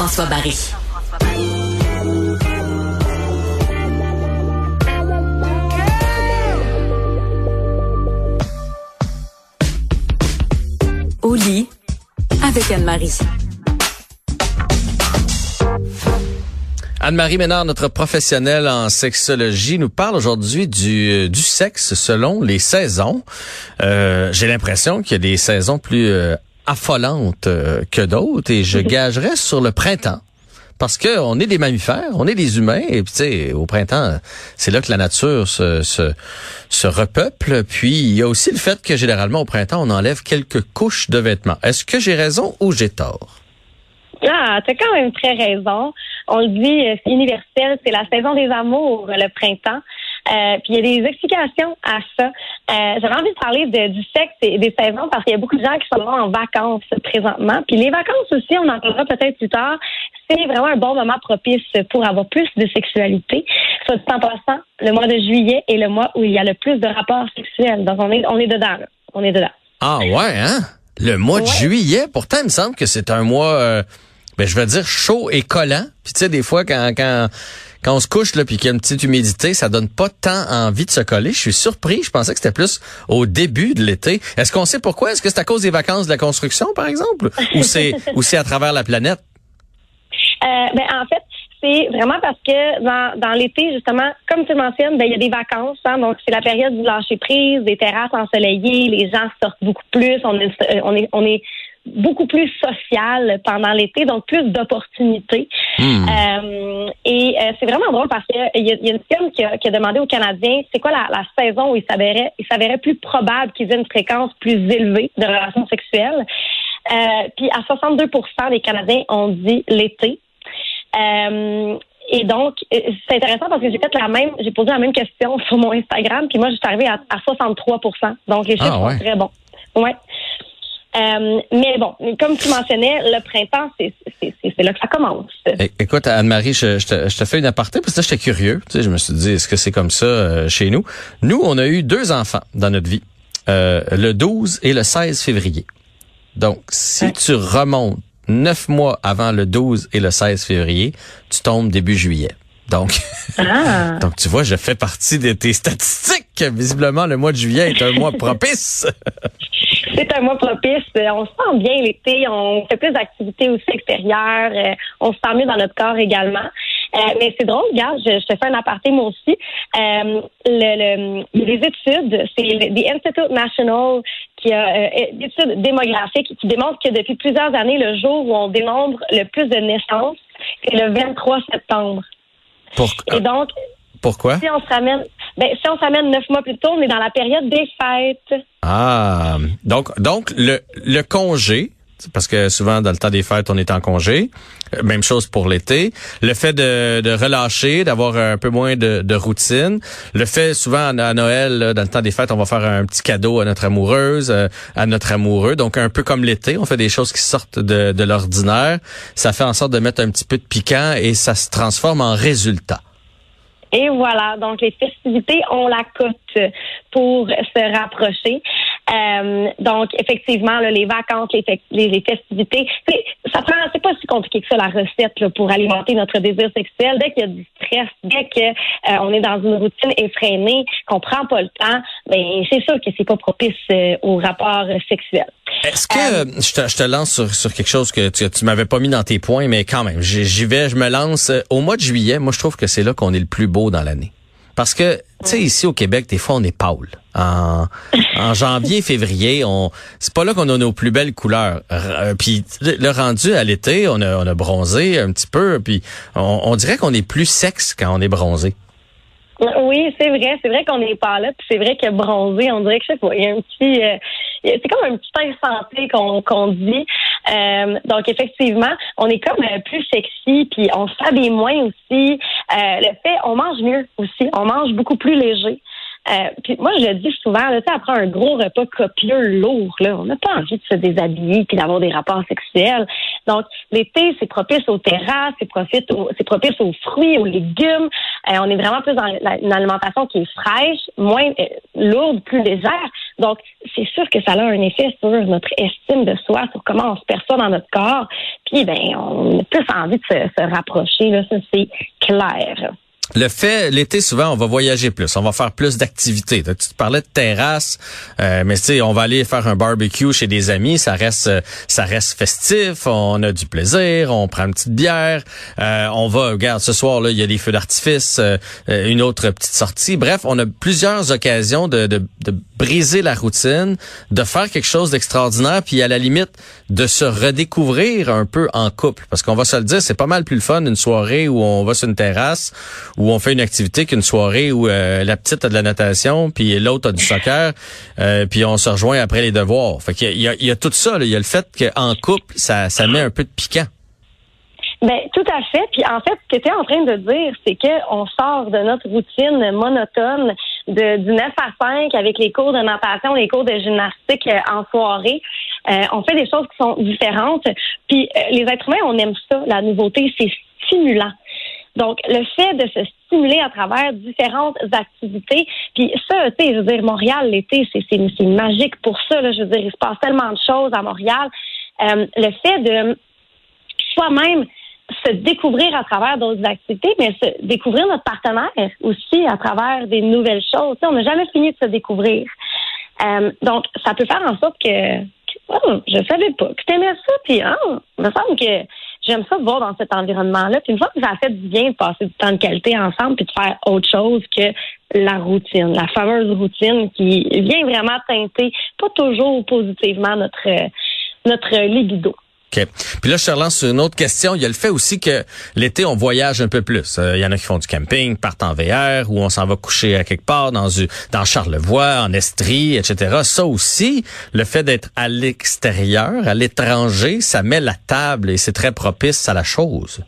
Jean-François Barry. Au lit avec Anne-Marie. Anne-Marie Ménard, notre professionnelle en sexologie, nous parle aujourd'hui du, euh, sexe selon les saisons. Euh, J'ai l'impression qu'il y a des saisons plus euh, affolantes euh, que d'autres et je gagerais sur le printemps. Parce que on est des mammifères, on est des humains, et puis tu sais, au printemps, c'est là que la nature se, se, se repeuple. Puis il y a aussi le fait que généralement au printemps, on enlève quelques couches de vêtements. Est-ce que j'ai raison ou j'ai tort? Ah, t'as quand même très raison. On le dit, euh, c'est universel, c'est la saison des amours, le printemps. Euh, puis il y a des explications à ça. Euh, J'avais envie de parler de, du sexe et des saisons parce qu'il y a beaucoup de gens qui sont en vacances présentement. Puis les vacances aussi, on en parlera peut-être plus tard. C'est vraiment un bon moment propice pour avoir plus de sexualité. Soit dit en passant, le mois de juillet est le mois où il y a le plus de rapports sexuels. Donc on est on est dedans. Là. On est dedans. Ah ouais, hein? Le mois de juillet, pourtant, il me semble que c'est un mois, euh, ben, je vais dire chaud et collant. Puis tu sais, des fois, quand, quand, quand on se couche là, puis qu'il y a une petite humidité, ça donne pas tant envie de se coller. Je suis surpris. Je pensais que c'était plus au début de l'été. Est-ce qu'on sait pourquoi? Est-ce que c'est à cause des vacances de la construction, par exemple, ou c'est, ou c'est à travers la planète? Euh, ben, en fait, c'est vraiment parce que dans, dans l'été, justement, comme tu le mentionnes, ben, il y a des vacances. Hein, donc, c'est la période du lâcher prise, des terrasses ensoleillées, les gens sortent beaucoup plus, on est, euh, on est, on est beaucoup plus social pendant l'été, donc plus d'opportunités. Hmm. Euh, et euh, c'est vraiment drôle parce qu'il y, a- il y a une firme qui a, qui a demandé aux Canadiens c'est quoi la, la saison où il s'avérait, il s'avérait plus probable qu'ils aient une fréquence plus élevée de relations sexuelles. Euh, puis à 62 des Canadiens ont dit l'été. Et donc, c'est intéressant parce que j'ai fait la même, j'ai posé la même question sur mon Instagram, puis moi, je suis arrivée à, à 63% Donc, les chiffres Ah ouais. sont très bons. Ouais. Euh, mais bon, comme tu mentionnais, le printemps, c'est là que ça commence. É- Écoute, Anne-Marie, je, je, te, je te fais une aparté parce que j'étais curieux. Tu sais, je me suis dit, est-ce que c'est comme ça euh, chez nous? Nous, on a eu deux enfants dans notre vie, euh, le 12 et le 16 février. Donc, si Ouais. tu remontes neuf mois avant le 12 et le 16 février, tu tombes début juillet. Donc, Ah! donc tu vois, je fais partie de tes statistiques. Visiblement, le mois de juillet est un mois propice. C'est un mois propice. Euh, On se sent bien l'été. On fait plus d'activités aussi extérieures. Euh, On se sent mieux dans notre corps également. Euh, mais c'est drôle, regarde, je, je te fais un aparté moi aussi. Euh, le, le- il y a des études, c'est the Institute National qui a euh, d'études démographiques qui démontrent que depuis plusieurs années, le jour où on dénombre le plus de naissances, c'est le 23 septembre. Pour- Et donc, pourquoi? si on se ramène, ben, si on se ramène neuf mois plus tôt, on est dans la période des fêtes. Ah, donc donc le le congé parce que souvent dans le temps des fêtes on est en congé. Euh, Même chose pour l'été. Le fait de, de relâcher, d'avoir un peu moins de, de routine. Le fait souvent à à Noël, là, dans le temps des fêtes, on va faire un petit cadeau à notre amoureuse, euh, à notre amoureux. Donc un peu comme l'été, on fait des choses qui sortent de, de l'ordinaire. Ça fait en sorte de mettre un petit peu de piquant et ça se transforme en résultat. Et voilà, donc les festivités ont la cote pour se rapprocher. Euh, donc effectivement, là, les vacances, les, fe- les, festivités, ça prend, c'est pas si compliqué que ça la recette là, pour alimenter notre désir sexuel. Dès qu'il y a du stress, dès que euh, on est dans une routine effrénée, qu'on prend pas le temps, ben c'est sûr que c'est pas propice euh, au rapport sexuel. Est-ce que euh, je, te, je te lance sur, sur quelque chose que tu, tu m'avais pas mis dans tes points, mais quand même, j'y vais, je me lance. Euh, Au mois de juillet, moi, je trouve que c'est là qu'on est le plus beau dans l'année. Parce que, tu sais, ici au Québec, des fois, on est pâle. En, en janvier, février, on c'est pas là qu'on a nos plus belles couleurs. Euh, Puis le le rendu à l'été, on a, on a bronzé un petit peu, puis on, on dirait qu'on est plus sexe quand on est bronzé. Oui, c'est vrai, c'est vrai qu'on n'est pas là, puis c'est vrai que bronzé, on dirait que je sais pas, il y a un petit, euh, c'est comme un petit air santé qu'on qu'on dit. Euh, donc effectivement, on est comme euh, plus sexy, puis on s'habille moins aussi. Euh, le fait, on mange mieux aussi, on mange beaucoup plus léger. Euh, puis moi, je le dis souvent, là, après un gros repas copieux, lourd, là, on n'a pas envie de se déshabiller puis d'avoir des rapports sexuels. Donc, l'été, c'est propice aux terrasses, c'est propice, c'est propice aux fruits, aux légumes. Euh, on est vraiment plus dans une alimentation qui est fraîche, moins euh, lourde, plus légère. Donc, c'est sûr que ça a un effet sur notre estime de soi, sur comment on se perçoit dans notre corps. Puis, ben, on a plus envie de se, se rapprocher, là, ça c'est clair. Le fait, l'été, souvent, on va voyager plus, on va faire plus d'activités. Tu te parlais de terrasse, euh, mais tu on va aller faire un barbecue chez des amis, ça reste, euh, ça reste festif, on a du plaisir, on prend une petite bière, euh, on va, regarde, ce soir là, il y a des feux d'artifice, une autre petite sortie. Bref, on a plusieurs occasions de, de, de briser la routine, de faire quelque chose d'extraordinaire, puis à la limite de se redécouvrir un peu en couple, parce qu'on va se le dire, c'est pas mal plus le fun une soirée où on va sur une terrasse où on fait une activité qu'une soirée où euh, la petite a de la natation, puis l'autre a du soccer, euh, puis on se rejoint après les devoirs. Fait qu'il il y a, tout ça. Il y a le fait qu'en couple, ça, ça met un peu de piquant. Ben tout à fait. Puis en fait, ce que tu es en train de dire, c'est qu'on sort de notre routine monotone de, du 9 à 5 avec les cours de natation, les cours de gymnastique euh, en soirée. on fait des choses qui sont différentes. Puis les êtres humains, on aime ça, la nouveauté, c'est stimulant. Donc, le fait de se stimuler à travers différentes activités, puis ça, tu sais, je veux dire, Montréal, l'été, c'est magique pour ça. Je veux dire, il se passe tellement de choses à Montréal. Euh, le fait de soi-même se découvrir à travers d'autres activités, mais se découvrir notre partenaire aussi à travers des nouvelles choses. Tu sais, on n'a jamais fini de se découvrir. Euh, donc, ça peut faire en sorte que, oh, je savais pas que tu aimais ça, puis oh, il me semble que j'aime ça voir dans cet environnement-là. Puis une fois que ça fait du bien de passer du temps de qualité ensemble puis de faire autre chose que la routine, la fameuse routine qui vient vraiment teinter pas toujours positivement notre notre libido. OK. Puis là, je te relance sur une autre question. Il y a le fait aussi que l'été, on voyage un peu plus. Euh, il y en a qui font du camping, partent en VR, ou on s'en va coucher à quelque part dans, dans Charlevoix, en Estrie, etc. Ça aussi, le fait d'être à l'extérieur, à l'étranger, ça met la table et c'est très propice à la chose.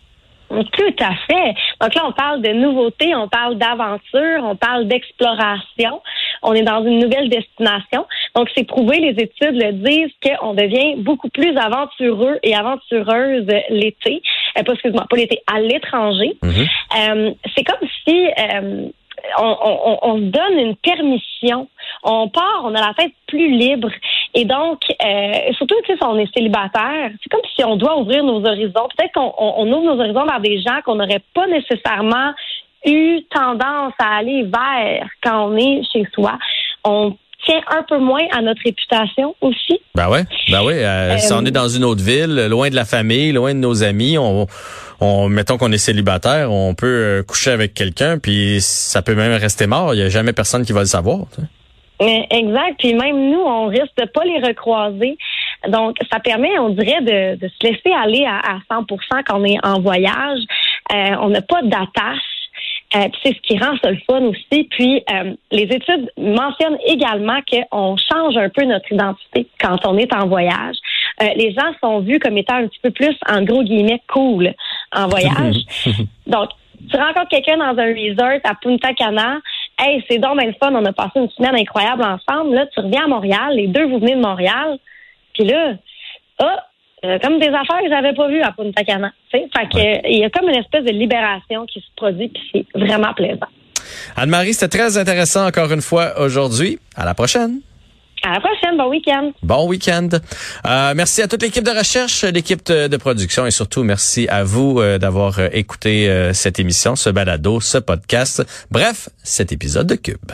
Tout à fait. Donc là, on parle de nouveautés, on parle d'aventure, on parle d'exploration. On est dans une nouvelle destination. Donc, c'est prouvé, les études le disent, qu'on devient beaucoup plus aventureux et aventureuse l'été. Euh, pas, excuse-moi, pas l'été, à l'étranger. Mm-hmm. Euh, c'est comme si euh, on, on, on, donne une permission. On part, on a la tête plus libre. Et donc, euh, surtout si on est célibataire, c'est comme si on doit ouvrir nos horizons. Peut-être qu'on on, ouvre nos horizons vers des gens qu'on n'aurait pas nécessairement eu tendance à aller vers quand on est chez soi. On tient un peu moins à notre réputation aussi. Ben ouais, ben ouais. Euh, si on est dans une autre ville, loin de la famille, loin de nos amis, on, on mettons qu'on est célibataire, on peut euh, coucher avec quelqu'un, puis ça peut même rester mort. Il y a jamais personne qui va le savoir. Exact. Puis même nous, on risque de pas les recroiser. Donc, ça permet, on dirait, de, de se laisser aller à, à 100 quand on est en voyage. Euh, on n'a pas d'attache. Euh, c'est ce qui rend ça le fun aussi. Puis euh, les études mentionnent également qu'on change un peu notre identité quand on est en voyage. Euh, les gens sont vus comme étant un petit peu plus, en gros guillemets, cool en voyage. Donc, tu rencontres quelqu'un dans un resort à Punta Cana, hey, c'est donc bien le fun, on a passé une semaine incroyable ensemble. Là, tu reviens à Montréal, les deux, vous venez de Montréal. Puis là, ah, euh, comme des affaires que j'avais pas vues à Punta Cana. Fait que, il y a comme une espèce de libération qui se produit, puis c'est vraiment plaisant. Anne-Marie, c'était très intéressant encore une fois aujourd'hui. À la prochaine. À la prochaine. Bon week-end. Bon week-end. Euh, merci à toute l'équipe de recherche, l'équipe de, production et surtout merci à vous euh, d'avoir écouté cette émission, ce balado, ce podcast. Bref, cet épisode de Cube.